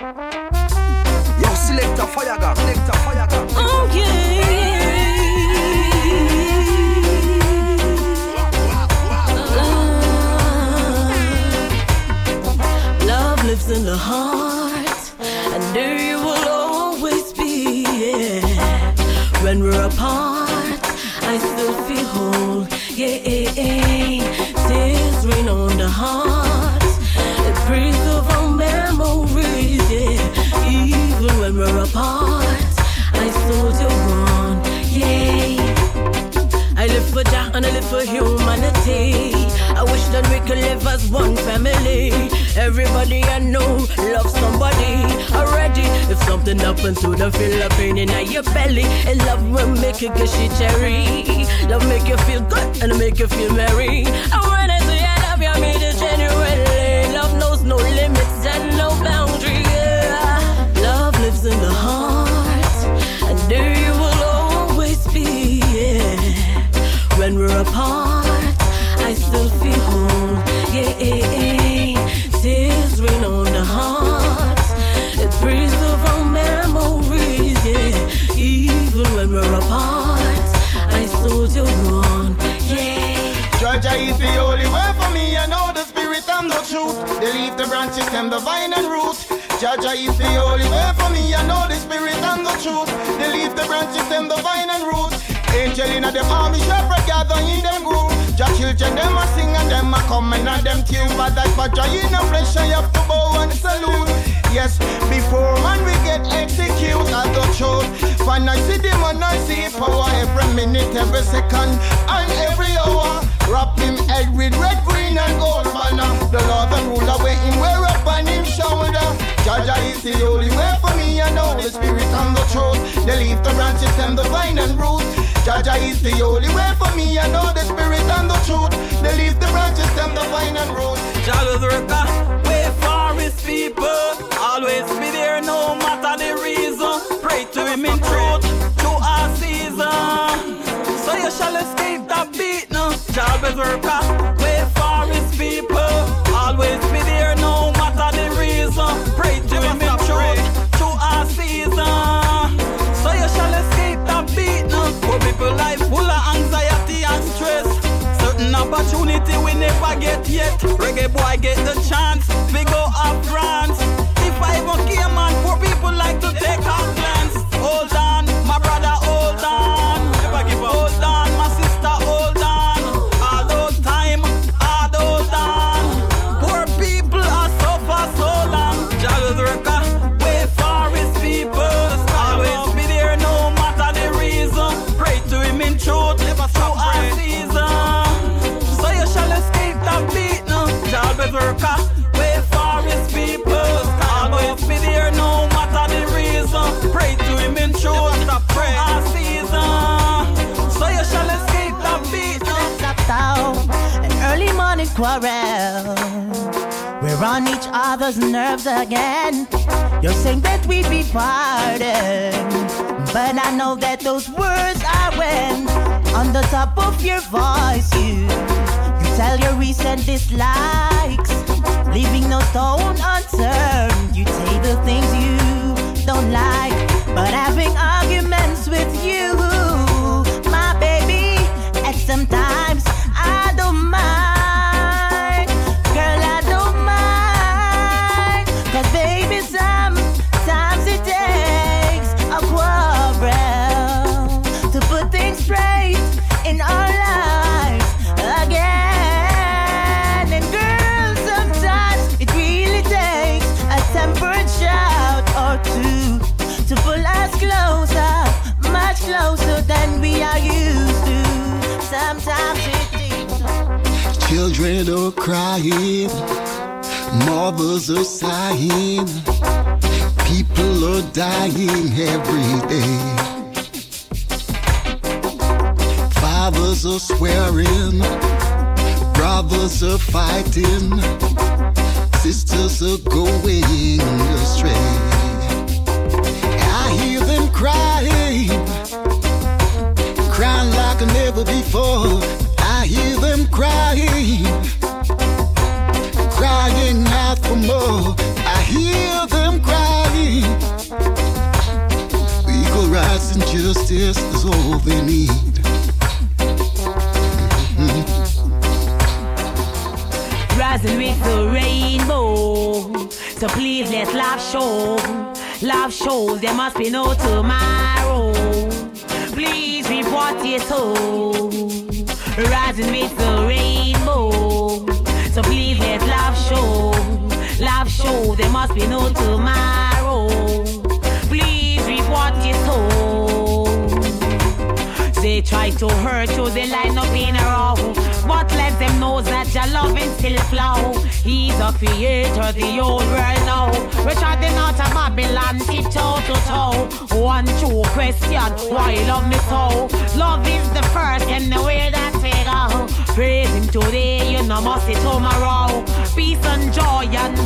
Yo, select a fire gun, select a fire gun. Oh yeah. Love lives in the heart, and there you will always be. Yeah. When we're apart, I still feel whole. Yeah, yeah, yeah. tears rain on the heart. It brings of Humanity. I wish that we could live as one family. Everybody I know loves somebody already. If something happens to the feel a pain in your belly, and love will make you gushy cherry. Love make you feel good and make you feel merry. I say I love you, I mean it genuinely. Love knows no limits Yeah. Jaja is the only way for me. I know the spirit and the truth. They leave the branches and the vine and root. Jaja is the only way for me. I know the spirit and the truth. They leave the branches and the vine and root. Angel in a them army shepherd gather in them group. Jah children them a sing and them a come and a them tune. But that for Jah in a flesh I have to bow and salute. Yes, before man we get executed as the truth. When I see them I see power every minute, every second, and every hour. Wrap him head with red, green, and gold banner. The Lord and ruler where him wear up on him shoulder. Jaja is the only way for me. I know the spirit and the truth. They leave the branches and the vine and root. Jaja is the only way for me. I know the spirit and the truth. They leave the branches and the vine and root. Jaja Zerka, way for his people. Always be there no matter the reason. Pray to him in truth, to our season. So you shall escape that beat now. Jaja Zerka, way for his people. Always be there no matter the reason. Pray to him in truth, to our season. So you shall escape that beat now. For people life full of anxiety and stress. Certain opportunity we never get yet. Reggae boy get the chance. We go up France. Quarrel. We're on each other's nerves again. You're saying that we'd be pardoned, but I know that those words are when on the top of your voice you you tell your recent dislikes, leaving no stone unturned. You say the things you Sometimes it. Children are crying, mothers are sighing, people are dying every day. Fathers are swearing, brothers are fighting, sisters are going astray. I hear them crying Never before. I hear them crying, crying out for more. I hear them crying. Equal rights and justice is all they need. Rising with the rainbow, so please let love show. Love shows there must be no tomorrow. Please what you sow. Rising with the rainbow. So please let love show. Love show there must be no tomorrow. They try to hurt you, they line up in a row. But let them know that your loving still flow. He's a creator, the old world now. We're treading out of Babylon, tip toe to toe. One true question, why you love me so? Love is the first and the way that we go. Praise him today, you know must see tomorrow. Peace and joy and